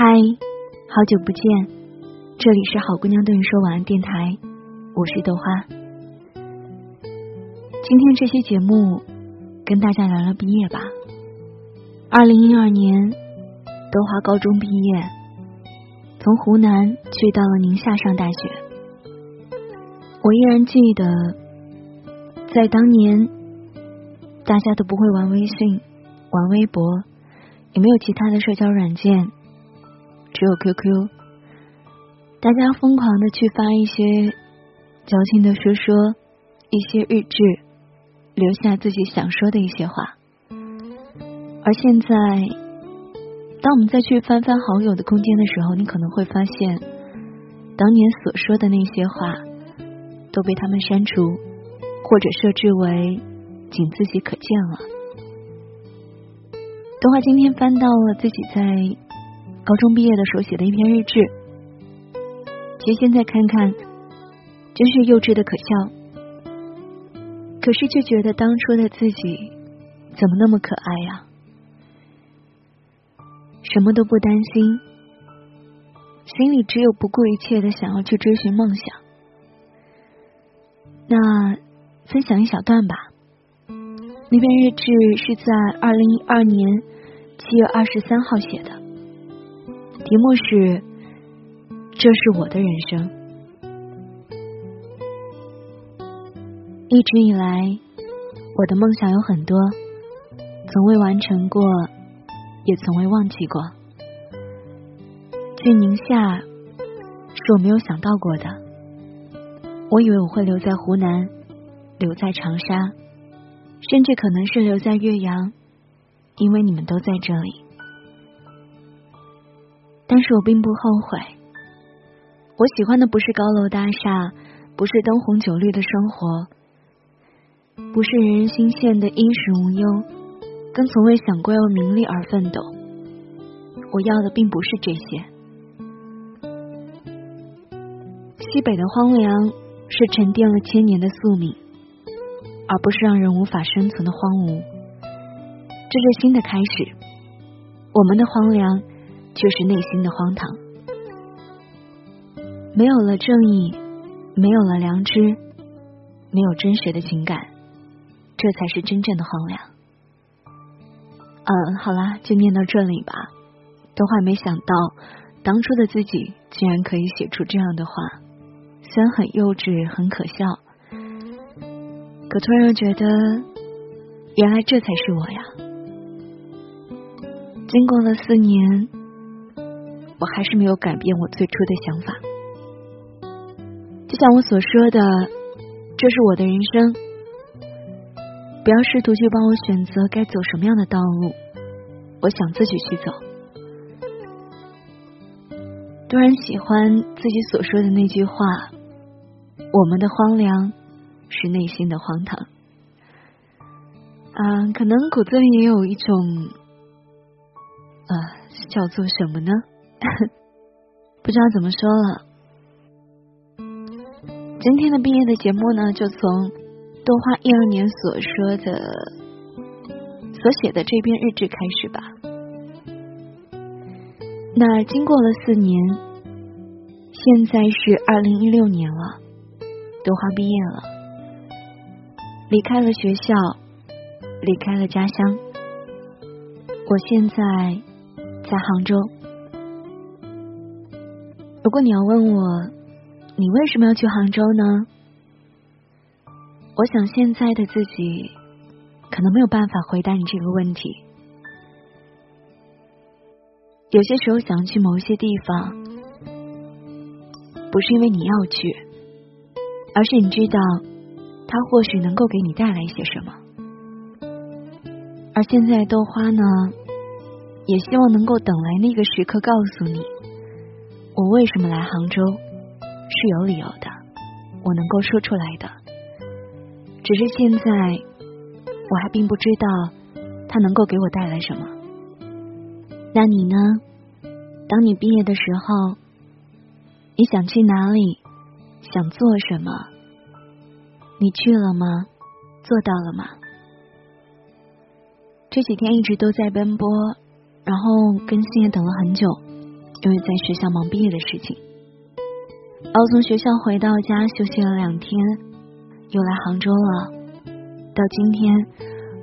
嗨，好久不见，这里是好姑娘对你说晚安电台，我是豆花。今天这期节目跟大家聊聊毕业吧。二零一二年，豆花高中毕业，从湖南去到了宁夏上大学。我依然记得，在当年，大家都不会玩微信、玩微博，也没有其他的社交软件。只有 QQ，大家疯狂的去发一些矫情的说说，一些日志，留下自己想说的一些话。而现在，当我们再去翻翻好友的空间的时候，你可能会发现，当年所说的那些话都被他们删除，或者设置为仅自己可见了。的话，今天翻到了自己在。高中毕业的时候写的一篇日志，其实现在看看，真是幼稚的可笑。可是却觉得当初的自己怎么那么可爱呀？什么都不担心，心里只有不顾一切的想要去追寻梦想。那分享一小段吧。那篇日志是在二零一二年七月二十三号写的。题目是：这是我的人生。一直以来，我的梦想有很多，从未完成过，也从未忘记过。去宁夏是我没有想到过的。我以为我会留在湖南，留在长沙，甚至可能是留在岳阳，因为你们都在这里。但是我并不后悔。我喜欢的不是高楼大厦，不是灯红酒绿的生活，不是人人心羡的衣食无忧，更从未想过为名利而奋斗。我要的并不是这些。西北的荒凉是沉淀了千年的宿命，而不是让人无法生存的荒芜。这是新的开始，我们的荒凉。却是内心的荒唐，没有了正义，没有了良知，没有真实的情感，这才是真正的荒凉。嗯，好啦，就念到这里吧。都还没想到，当初的自己竟然可以写出这样的话，虽然很幼稚，很可笑，可突然又觉得，原来这才是我呀。经过了四年。我还是没有改变我最初的想法，就像我所说的，这是我的人生，不要试图去帮我选择该走什么样的道路，我想自己去走。突然喜欢自己所说的那句话：“我们的荒凉是内心的荒唐。”嗯，可能骨子里也有一种，呃，叫做什么呢？不知道怎么说了。今天的毕业的节目呢，就从豆花一二年所说的、所写的这篇日志开始吧。那经过了四年，现在是二零一六年了，豆花毕业了，离开了学校，离开了家乡，我现在在杭州。如果你要问我，你为什么要去杭州呢？我想现在的自己可能没有办法回答你这个问题。有些时候想去某一些地方，不是因为你要去，而是你知道它或许能够给你带来一些什么。而现在豆花呢，也希望能够等来那个时刻，告诉你。我为什么来杭州是有理由的，我能够说出来的。只是现在我还并不知道它能够给我带来什么。那你呢？当你毕业的时候，你想去哪里？想做什么？你去了吗？做到了吗？这几天一直都在奔波，然后更新也等了很久。因为在学校忙毕业的事情。然后从学校回到家休息了两天，又来杭州了。到今天，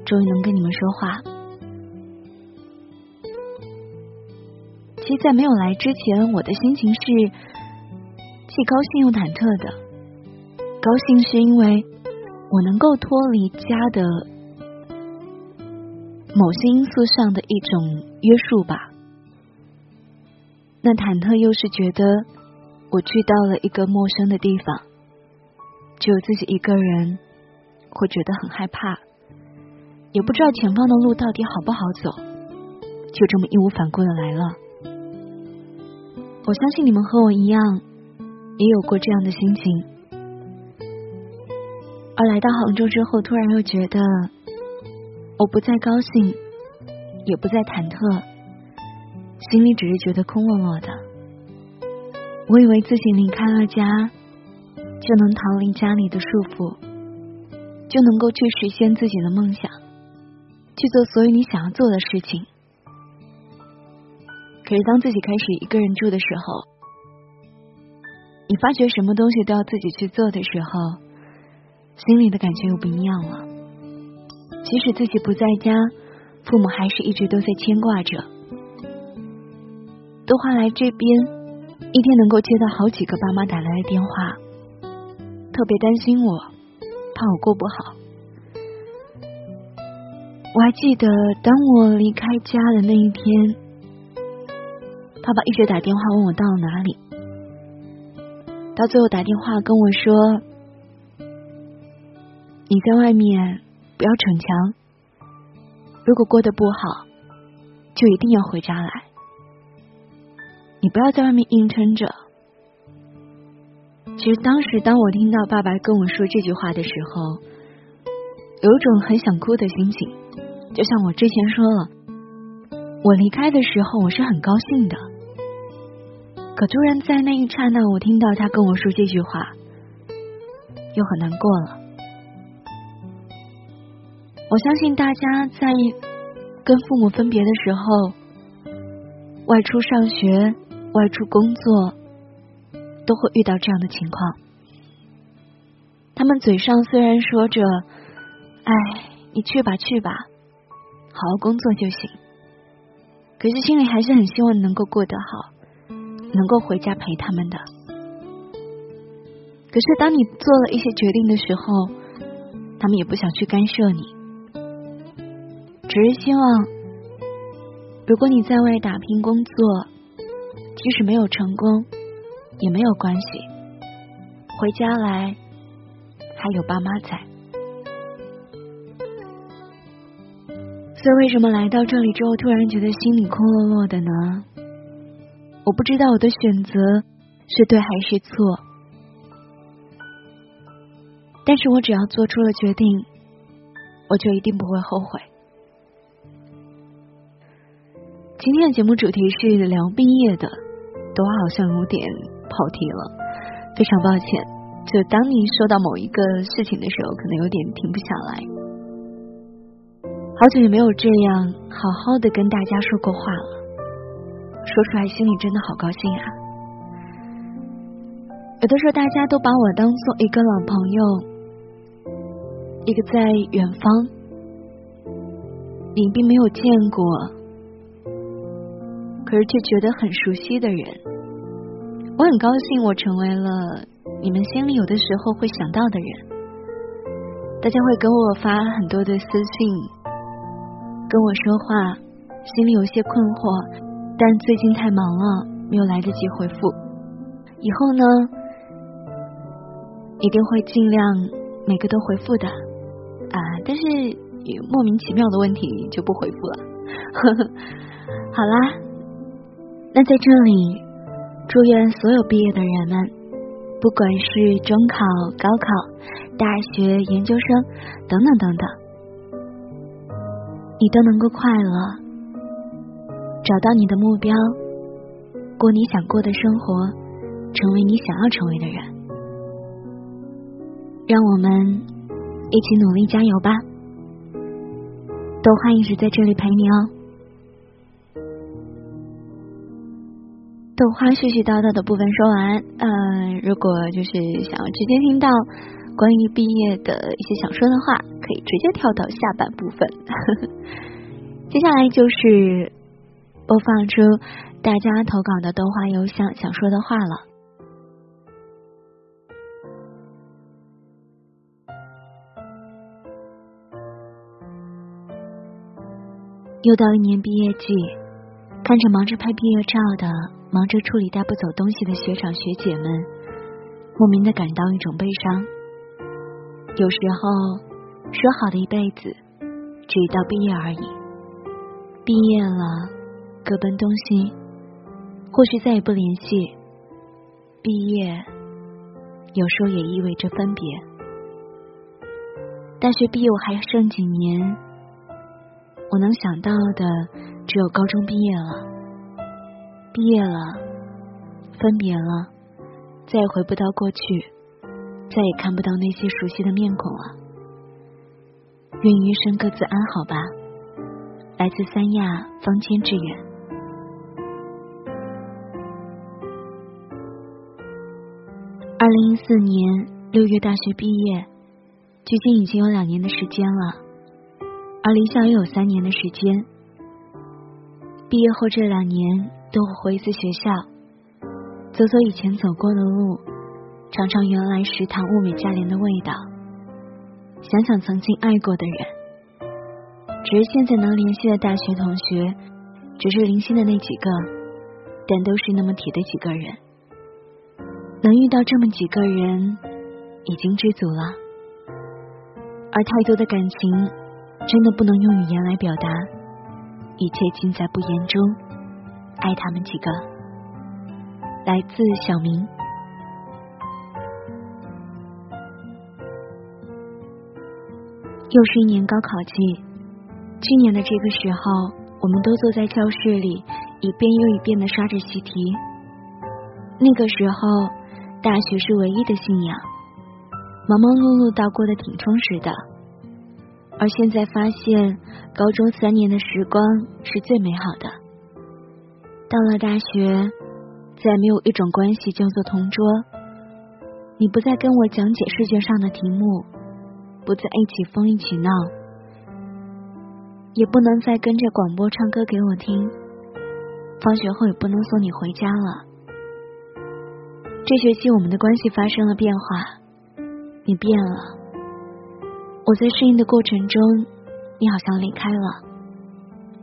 终于能跟你们说话。其实，在没有来之前，我的心情是既高兴又忐忑的。高兴是因为我能够脱离家的某些因素上的一种约束吧。那忐忑又是觉得我去到了一个陌生的地方，只有自己一个人，会觉得很害怕，也不知道前方的路到底好不好走，就这么义无反顾的来了。我相信你们和我一样，也有过这样的心情，而来到杭州之后，突然又觉得我不再高兴，也不再忐忑。心里只是觉得空落落的。我以为自己离开了家，就能逃离家里的束缚，就能够去实现自己的梦想，去做所有你想要做的事情。可是当自己开始一个人住的时候，你发觉什么东西都要自己去做的时候，心里的感觉又不一样了。即使自己不在家，父母还是一直都在牵挂着。多花来这边，一天能够接到好几个爸妈打来的电话，特别担心我，怕我过不好。我还记得，当我离开家的那一天，爸爸一直打电话问我到了哪里，到最后打电话跟我说：“你在外面不要逞强，如果过得不好，就一定要回家来。”你不要在外面硬撑着。其实当时，当我听到爸爸跟我说这句话的时候，有一种很想哭的心情。就像我之前说了，我离开的时候我是很高兴的，可突然在那一刹那，我听到他跟我说这句话，又很难过了。我相信大家在跟父母分别的时候，外出上学。外出工作都会遇到这样的情况，他们嘴上虽然说着“哎，你去吧去吧，好好工作就行”，可是心里还是很希望能够过得好，能够回家陪他们的。可是当你做了一些决定的时候，他们也不想去干涉你，只是希望如果你在外打拼工作。即使没有成功，也没有关系。回家来，还有爸妈在。所以，为什么来到这里之后，突然觉得心里空落落的呢？我不知道我的选择是对还是错，但是我只要做出了决定，我就一定不会后悔。今天的节目主题是聊毕业的。都好像有点跑题了，非常抱歉。就当你说到某一个事情的时候，可能有点停不下来。好久也没有这样好好的跟大家说过话了，说出来心里真的好高兴啊！有的时候大家都把我当做一个老朋友，一个在远方你并没有见过。可是却觉得很熟悉的人，我很高兴，我成为了你们心里有的时候会想到的人。大家会给我发很多的私信，跟我说话，心里有些困惑，但最近太忙了，没有来得及回复。以后呢，一定会尽量每个都回复的啊！但是莫名其妙的问题就不回复了。呵 呵好啦。那在这里，祝愿所有毕业的人们，不管是中考、高考、大学、研究生等等等等，你都能够快乐，找到你的目标，过你想过的生活，成为你想要成为的人。让我们一起努力加油吧！豆花一直在这里陪你哦。豆花絮絮叨叨的部分说完，嗯，如果就是想要直接听到关于毕业的一些想说的话，可以直接跳到下半部分。接下来就是播放出大家投稿的豆花邮箱想说的话了。又到一年毕业季，看着忙着拍毕业照的。忙着处理带不走东西的学长学姐们，莫名的感到一种悲伤。有时候说好的一辈子，只到毕业而已。毕业了，各奔东西，或许再也不联系。毕业有时候也意味着分别。大学毕业我还剩几年，我能想到的只有高中毕业了。毕业了，分别了，再也回不到过去，再也看不到那些熟悉的面孔了。愿余生各自安好吧。来自三亚方千致远。二零一四年六月大学毕业，距今已经有两年的时间了，而离校也有三年的时间。毕业后这两年。都会回一次学校，走走以前走过的路，尝尝原来食堂物美价廉的味道，想想曾经爱过的人。只是现在能联系的大学同学，只是零星的那几个，但都是那么铁的几个人。能遇到这么几个人，已经知足了。而太多的感情，真的不能用语言来表达，一切尽在不言中。爱他们几个，来自小明。又是一年高考季，去年的这个时候，我们都坐在教室里，一遍又一遍的刷着习题。那个时候，大学是唯一的信仰，忙忙碌碌倒过得挺充实的。而现在发现，高中三年的时光是最美好的。到了大学，再没有一种关系叫做同桌。你不再跟我讲解试卷上的题目，不再一起疯一起闹，也不能再跟着广播唱歌给我听。放学后也不能送你回家了。这学期我们的关系发生了变化，你变了。我在适应的过程中，你好像离开了。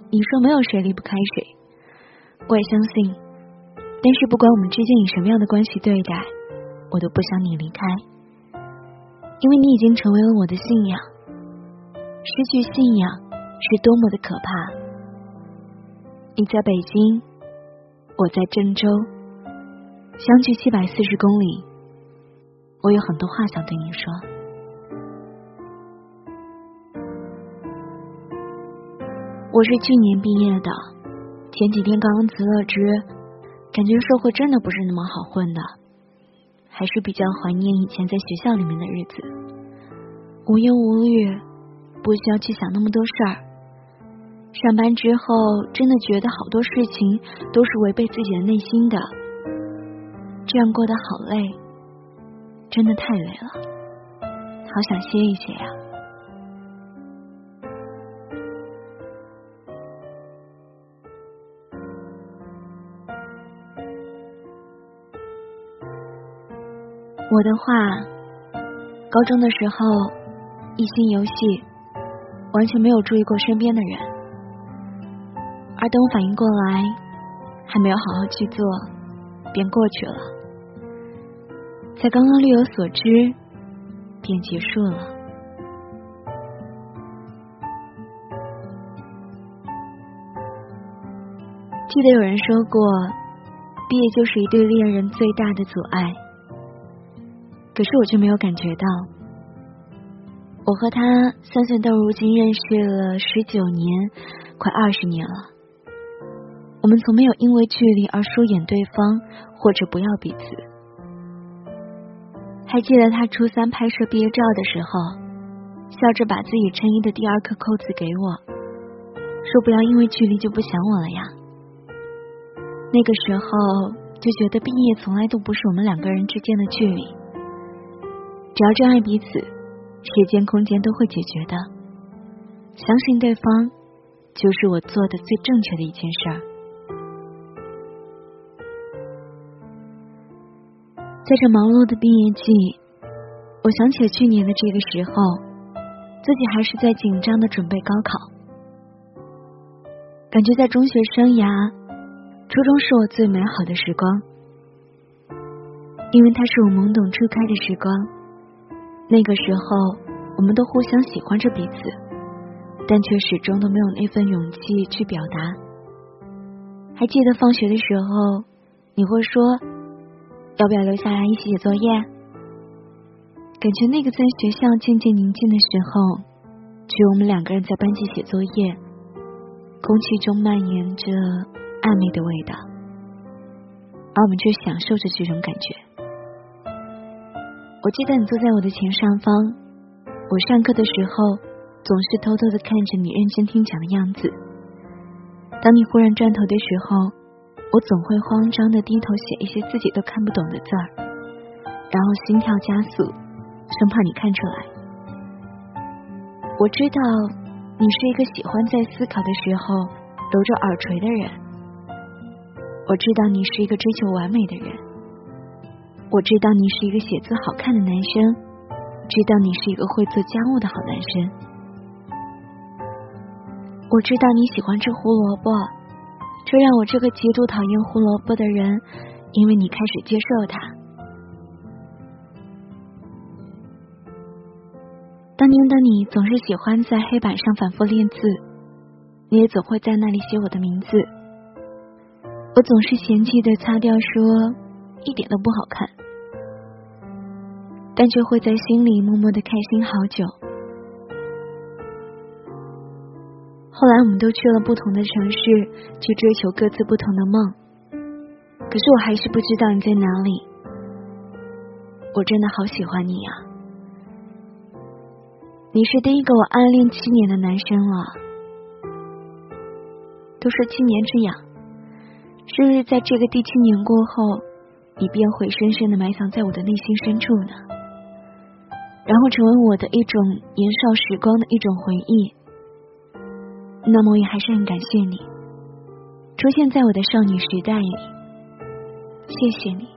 你说没有谁离不开谁。我也相信，但是不管我们之间以什么样的关系对待，我都不想你离开，因为你已经成为了我的信仰。失去信仰是多么的可怕！你在北京，我在郑州，相距七百四十公里，我有很多话想对你说。我是去年毕业的。前几天刚刚辞了职，感觉社会真的不是那么好混的，还是比较怀念以前在学校里面的日子，无忧无虑，不需要去想那么多事儿。上班之后，真的觉得好多事情都是违背自己的内心的，这样过得好累，真的太累了，好想歇一歇呀。我的话，高中的时候一心游戏，完全没有注意过身边的人，而等我反应过来，还没有好好去做，便过去了。才刚刚略有所知，便结束了。记得有人说过，毕业就是一对恋人最大的阻碍。可是我却没有感觉到，我和他算算到如今认识了十九年，快二十年了。我们从没有因为距离而疏远对方，或者不要彼此。还记得他初三拍摄毕业照的时候，笑着把自己衬衣的第二颗扣子给我，说不要因为距离就不想我了呀。那个时候就觉得毕业从来都不是我们两个人之间的距离。只要真爱彼此，时间空间都会解决的。相信对方，就是我做的最正确的一件事儿。在这忙碌的毕业季，我想起去年的这个时候，自己还是在紧张的准备高考，感觉在中学生涯。初中是我最美好的时光，因为它是我懵懂初开的时光。那个时候，我们都互相喜欢着彼此，但却始终都没有那份勇气去表达。还记得放学的时候，你会说要不要留下来一起写作业？感觉那个在学校渐渐宁静的时候，只有我们两个人在班级写作业，空气中蔓延着。暧昧的味道，而我们却享受着这种感觉。我记得你坐在我的前上方，我上课的时候总是偷偷的看着你认真听讲的样子。当你忽然转头的时候，我总会慌张的低头写一些自己都看不懂的字儿，然后心跳加速，生怕你看出来。我知道你是一个喜欢在思考的时候揉着耳垂的人。我知道你是一个追求完美的人，我知道你是一个写字好看的男生，知道你是一个会做家务的好男生。我知道你喜欢吃胡萝卜，这让我这个极度讨厌胡萝卜的人，因为你开始接受它。当年的你总是喜欢在黑板上反复练字，你也总会在那里写我的名字。我总是嫌弃的擦掉，说一点都不好看，但却会在心里默默的开心好久。后来我们都去了不同的城市，去追求各自不同的梦。可是我还是不知道你在哪里。我真的好喜欢你呀！你是第一个我暗恋七年的男生了，都说七年之痒。是不是在这个第七年过后，你便会深深的埋藏在我的内心深处呢？然后成为我的一种年少时光的一种回忆。那么，我也还是很感谢你出现在我的少女时代里。谢谢你，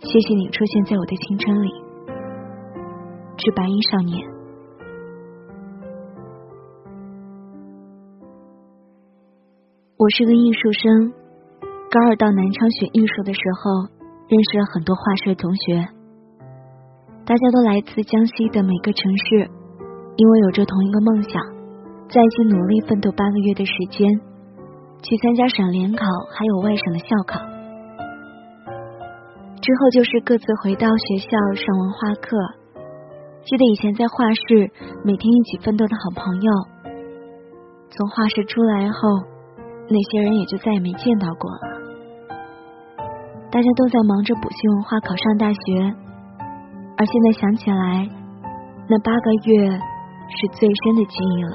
谢谢你出现在我的青春里。致白衣少年。我是个艺术生，高二到南昌学艺术的时候，认识了很多画社同学，大家都来自江西的每个城市，因为有着同一个梦想，在一起努力奋斗八个月的时间，去参加省联考，还有外省的校考，之后就是各自回到学校上文化课。记得以前在画室每天一起奋斗的好朋友，从画室出来后。那些人也就再也没见到过了。大家都在忙着补习文化，考上大学。而现在想起来，那八个月是最深的记忆了。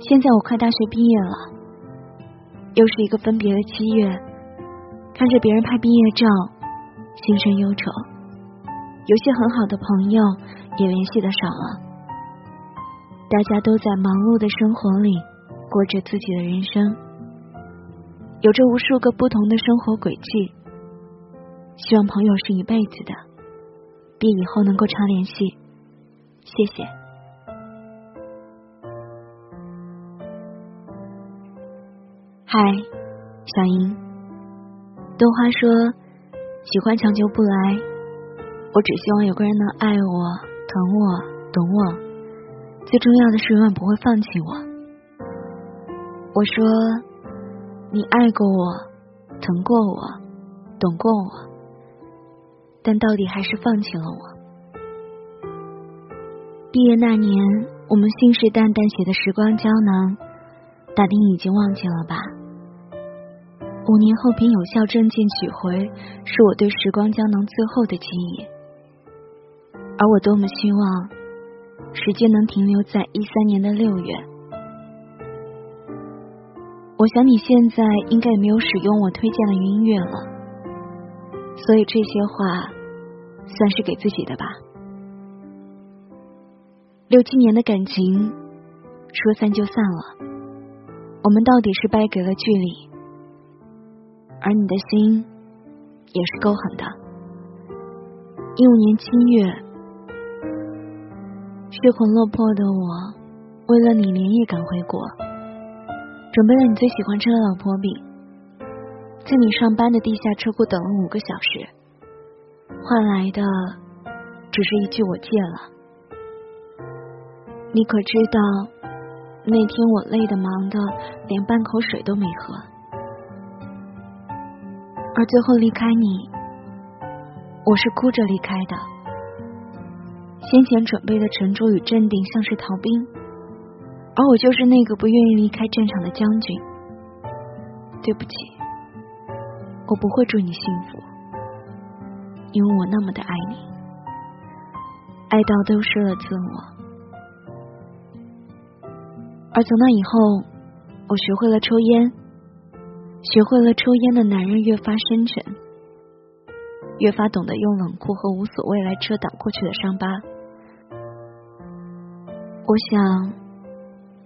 现在我快大学毕业了，又是一个分别的七月，看着别人拍毕业照，心生忧愁。有些很好的朋友也联系的少了，大家都在忙碌的生活里。过着自己的人生，有着无数个不同的生活轨迹。希望朋友是一辈子的，毕业以后能够常联系。谢谢。嗨，小莹。豆花说喜欢强求不来，我只希望有个人能爱我、疼我、懂我，最重要的是永远不会放弃我。我说，你爱过我，疼过我，懂过我，但到底还是放弃了我。毕业那年，我们信誓旦旦写的时光胶囊，大丁已经忘记了吧？五年后凭有效证件取回，是我对时光胶囊最后的记忆。而我多么希望，时间能停留在一三年的六月。我想你现在应该也没有使用我推荐的音乐了，所以这些话算是给自己的吧。六七年的感情，说散就散了，我们到底是掰给了距离，而你的心也是够狠的。一五年七月，血魂落魄的我，为了你连夜赶回国。准备了你最喜欢吃的老婆饼，在你上班的地下车库等了五个小时，换来的只是一句我戒了。你可知道，那天我累的忙的连半口水都没喝，而最后离开你，我是哭着离开的。先前准备的沉着与镇定，像是逃兵。而我就是那个不愿意离开战场的将军。对不起，我不会祝你幸福，因为我那么的爱你，爱到丢失了自我。而从那以后，我学会了抽烟，学会了抽烟的男人越发深沉，越发懂得用冷酷和无所谓来遮挡过去的伤疤。我想。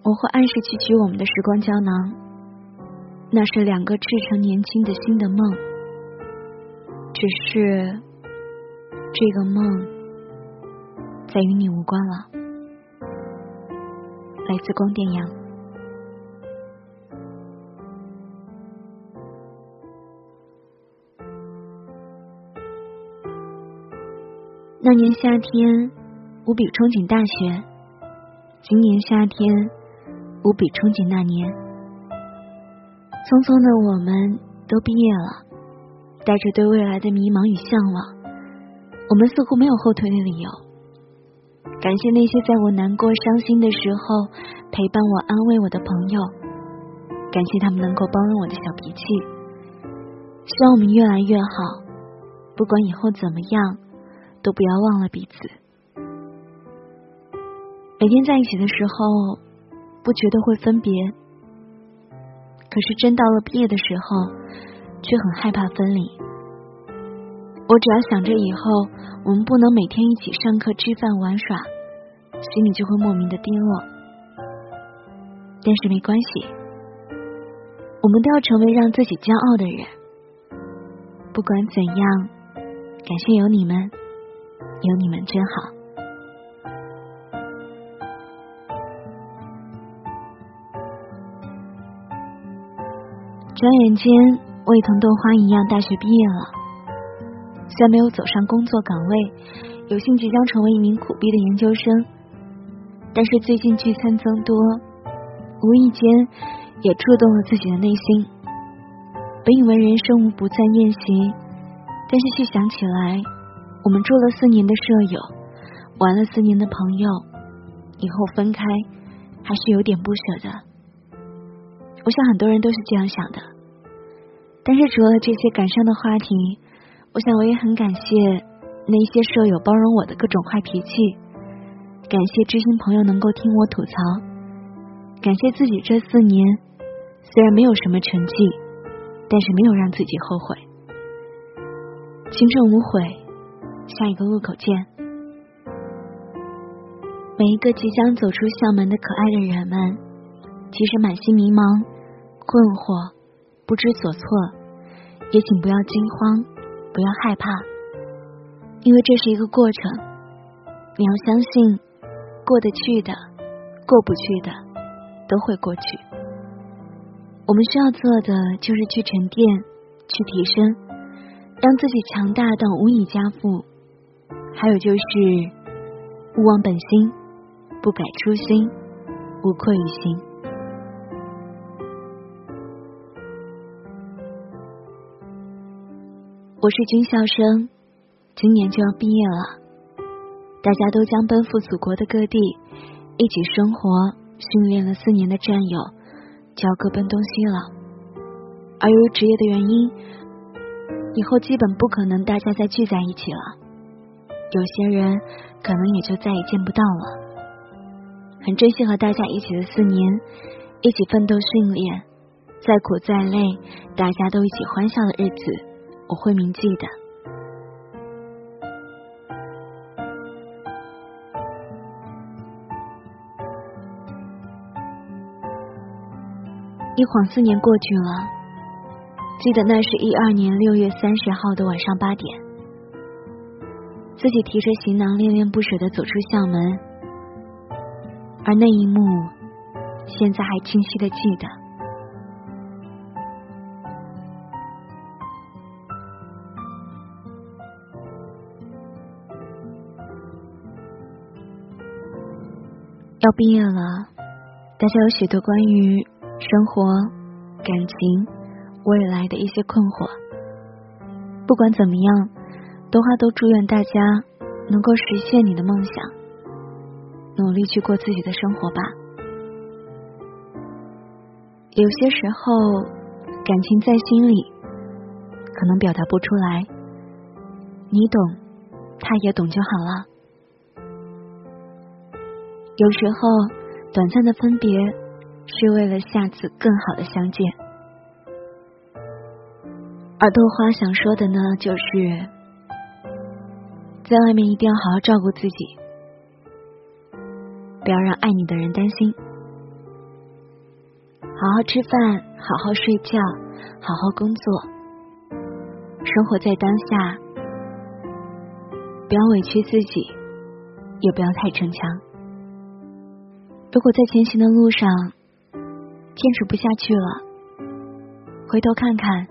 我会按时去取我们的时光胶囊，那是两个赤诚年轻的新的梦。只是这个梦再与你无关了。来自光电阳。那年夏天，无比憧憬大学。今年夏天。无比憧憬那年，匆匆的我们都毕业了，带着对未来的迷茫与向往，我们似乎没有后退的理由。感谢那些在我难过、伤心的时候陪伴我、安慰我的朋友，感谢他们能够包容我的小脾气。希望我们越来越好，不管以后怎么样，都不要忘了彼此。每天在一起的时候。不觉得会分别，可是真到了毕业的时候，却很害怕分离。我只要想着以后我们不能每天一起上课、吃饭、玩耍，心里就会莫名的低落。但是没关系，我们都要成为让自己骄傲的人。不管怎样，感谢有你们，有你们真好。转眼间，我也同豆花一样，大学毕业了。虽然没有走上工作岗位，有幸即将成为一名苦逼的研究生，但是最近聚餐增多，无意间也触动了自己的内心。本以为人生无不在宴席，但是细想起来，我们住了四年的舍友，玩了四年的朋友，以后分开还是有点不舍的。我想很多人都是这样想的，但是除了这些感伤的话题，我想我也很感谢那些舍友包容我的各种坏脾气，感谢知心朋友能够听我吐槽，感谢自己这四年虽然没有什么成绩，但是没有让自己后悔。青春无悔，下一个路口见。每一个即将走出校门的可爱的人们，其实满心迷茫。困惑，不知所措，也请不要惊慌，不要害怕，因为这是一个过程。你要相信，过得去的，过不去的，都会过去。我们需要做的就是去沉淀，去提升，让自己强大到无以加富。还有就是，勿忘本心，不改初心，无愧于心。我是军校生，今年就要毕业了。大家都将奔赴祖国的各地，一起生活、训练了四年的战友，就要各奔东西了。而由于职业的原因，以后基本不可能大家再聚在一起了。有些人可能也就再也见不到了。很珍惜和大家一起的四年，一起奋斗训练，再苦再累，大家都一起欢笑的日子，我会铭记的。一晃四年过去了，记得那是一二年六月三十号的晚上八点，自己提着行囊恋恋不舍的走出校门，而那一幕，现在还清晰的记得。要毕业了，大家有许多关于生活、感情、未来的一些困惑。不管怎么样，豆花都祝愿大家能够实现你的梦想，努力去过自己的生活吧。有些时候，感情在心里，可能表达不出来，你懂，他也懂就好了。有时候，短暂的分别是为了下次更好的相见。而豆花想说的呢，就是在外面一定要好好照顾自己，不要让爱你的人担心。好好吃饭，好好睡觉，好好工作，生活在当下，不要委屈自己，也不要太逞强。如果在前行的路上坚持不下去了，回头看看，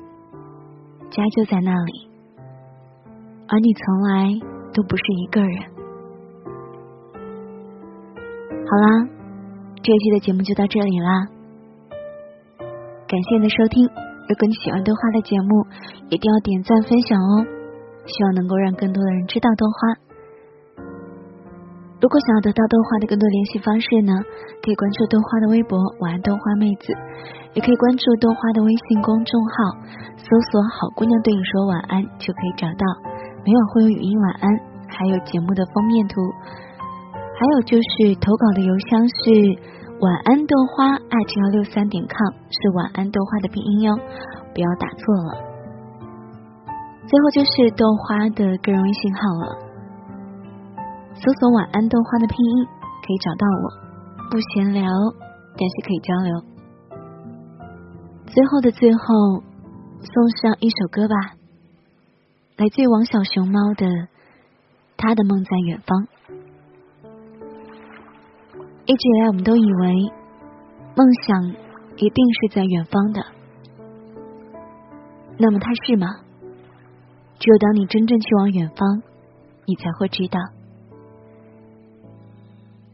家就在那里，而你从来都不是一个人。好啦，这一期的节目就到这里啦，感谢你的收听。如果你喜欢豆花的节目，一定要点赞分享哦，希望能够让更多的人知道豆花。如果想要得到豆花的更多联系方式呢，可以关注豆花的微博“晚安豆花妹子”，也可以关注豆花的微信公众号，搜索“好姑娘对你说晚安”就可以找到。每晚会有语音晚安，还有节目的封面图，还有就是投稿的邮箱是晚安豆花艾特幺六三点 com，是晚安豆花的拼音哟，不要打错了。最后就是豆花的个人微信号了。搜索“晚安豆花”的拼音可以找到我，不闲聊，但是可以交流。最后的最后，送上一首歌吧，来自于王小熊猫的《他的梦在远方》。一直以来，我们都以为梦想一定是在远方的，那么它是吗？只有当你真正去往远方，你才会知道。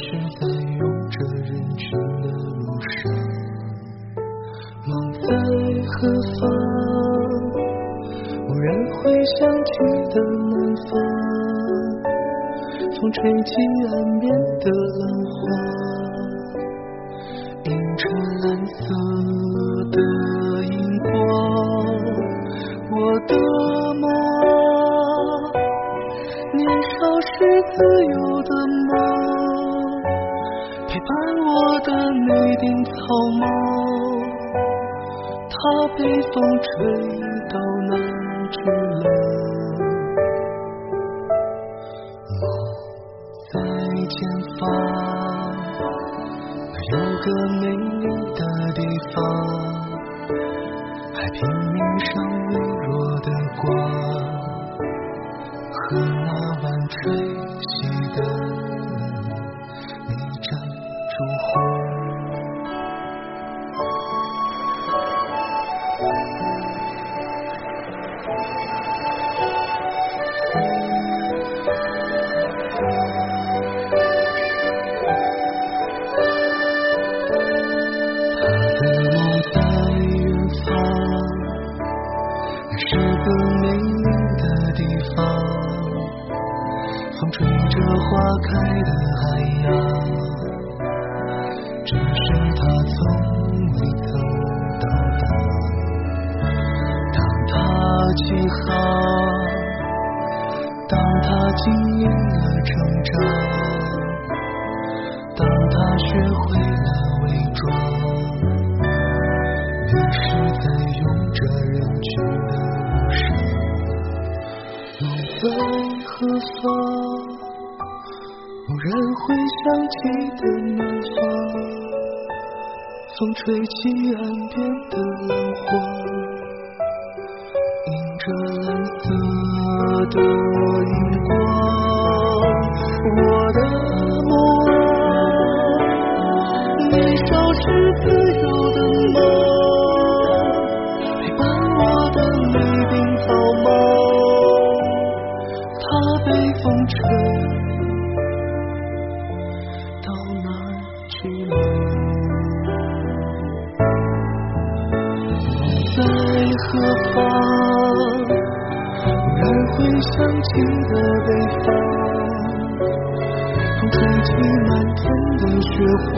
是在拥着人群的路上，梦在何方？蓦然回想起的南方，风吹起岸边的浪花，映着蓝色的荧光。我的梦，年少时自由被风吹。在何方？偶然会想起的南方，风吹起岸边的浪花，映着蓝色的荧光，我的。起的北方，风吹起满天的雪花。